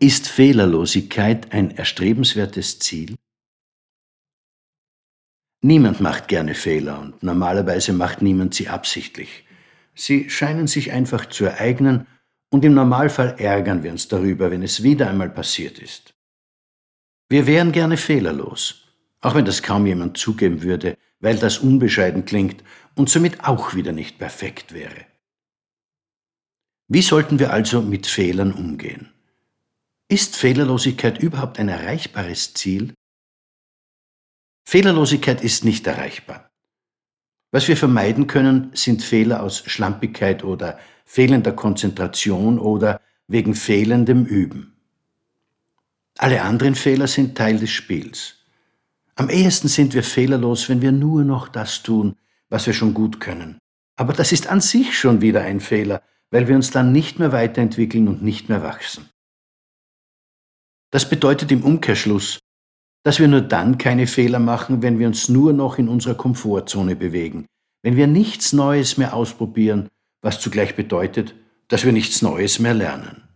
Ist Fehlerlosigkeit ein erstrebenswertes Ziel? Niemand macht gerne Fehler und normalerweise macht niemand sie absichtlich. Sie scheinen sich einfach zu ereignen und im Normalfall ärgern wir uns darüber, wenn es wieder einmal passiert ist. Wir wären gerne fehlerlos, auch wenn das kaum jemand zugeben würde, weil das unbescheiden klingt und somit auch wieder nicht perfekt wäre. Wie sollten wir also mit Fehlern umgehen? Ist Fehlerlosigkeit überhaupt ein erreichbares Ziel? Fehlerlosigkeit ist nicht erreichbar. Was wir vermeiden können, sind Fehler aus Schlampigkeit oder fehlender Konzentration oder wegen fehlendem Üben. Alle anderen Fehler sind Teil des Spiels. Am ehesten sind wir fehlerlos, wenn wir nur noch das tun, was wir schon gut können. Aber das ist an sich schon wieder ein Fehler, weil wir uns dann nicht mehr weiterentwickeln und nicht mehr wachsen. Das bedeutet im Umkehrschluss, dass wir nur dann keine Fehler machen, wenn wir uns nur noch in unserer Komfortzone bewegen, wenn wir nichts Neues mehr ausprobieren, was zugleich bedeutet, dass wir nichts Neues mehr lernen.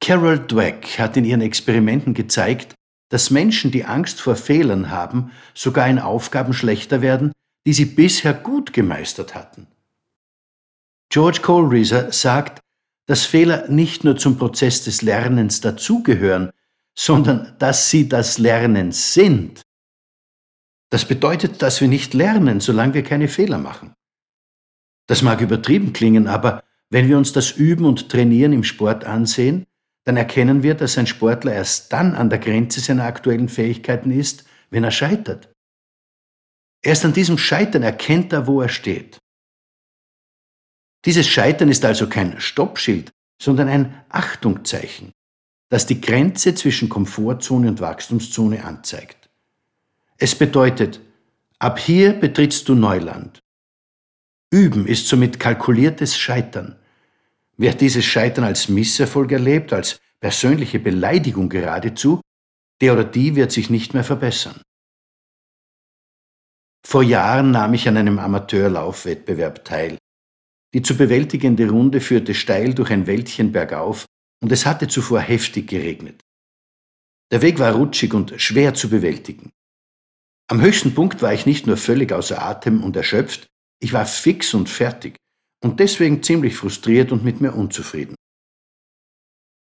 Carol Dweck hat in ihren Experimenten gezeigt, dass Menschen, die Angst vor Fehlern haben, sogar in Aufgaben schlechter werden, die sie bisher gut gemeistert hatten. George Kohlreeser sagt, dass Fehler nicht nur zum Prozess des Lernens dazugehören, sondern dass sie das Lernen sind. Das bedeutet, dass wir nicht lernen, solange wir keine Fehler machen. Das mag übertrieben klingen, aber wenn wir uns das Üben und Trainieren im Sport ansehen, dann erkennen wir, dass ein Sportler erst dann an der Grenze seiner aktuellen Fähigkeiten ist, wenn er scheitert. Erst an diesem Scheitern erkennt er, wo er steht. Dieses Scheitern ist also kein Stoppschild, sondern ein Achtungzeichen, das die Grenze zwischen Komfortzone und Wachstumszone anzeigt. Es bedeutet, ab hier betrittst du Neuland. Üben ist somit kalkuliertes Scheitern. Wer dieses Scheitern als Misserfolg erlebt, als persönliche Beleidigung geradezu, der oder die wird sich nicht mehr verbessern. Vor Jahren nahm ich an einem Amateurlaufwettbewerb teil, die zu bewältigende Runde führte steil durch ein Wäldchen bergauf und es hatte zuvor heftig geregnet. Der Weg war rutschig und schwer zu bewältigen. Am höchsten Punkt war ich nicht nur völlig außer Atem und erschöpft, ich war fix und fertig und deswegen ziemlich frustriert und mit mir unzufrieden.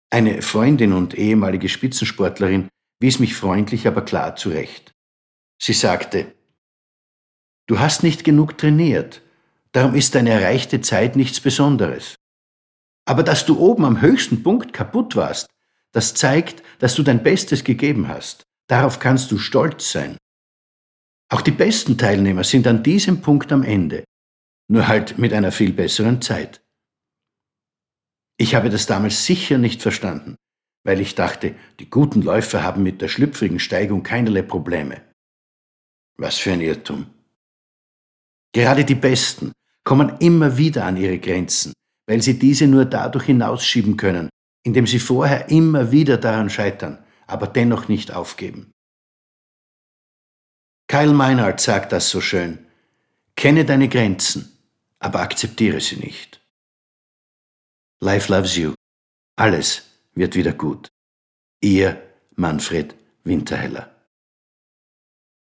Eine Freundin und ehemalige Spitzensportlerin wies mich freundlich, aber klar zurecht. Sie sagte, Du hast nicht genug trainiert, Darum ist deine erreichte Zeit nichts Besonderes. Aber dass du oben am höchsten Punkt kaputt warst, das zeigt, dass du dein Bestes gegeben hast. Darauf kannst du stolz sein. Auch die besten Teilnehmer sind an diesem Punkt am Ende, nur halt mit einer viel besseren Zeit. Ich habe das damals sicher nicht verstanden, weil ich dachte, die guten Läufer haben mit der schlüpfrigen Steigung keinerlei Probleme. Was für ein Irrtum. Gerade die Besten, kommen immer wieder an ihre Grenzen, weil sie diese nur dadurch hinausschieben können, indem sie vorher immer wieder daran scheitern, aber dennoch nicht aufgeben. Kyle Meinhardt sagt das so schön. Kenne deine Grenzen, aber akzeptiere sie nicht. Life loves you. Alles wird wieder gut. Ihr Manfred Winterheller.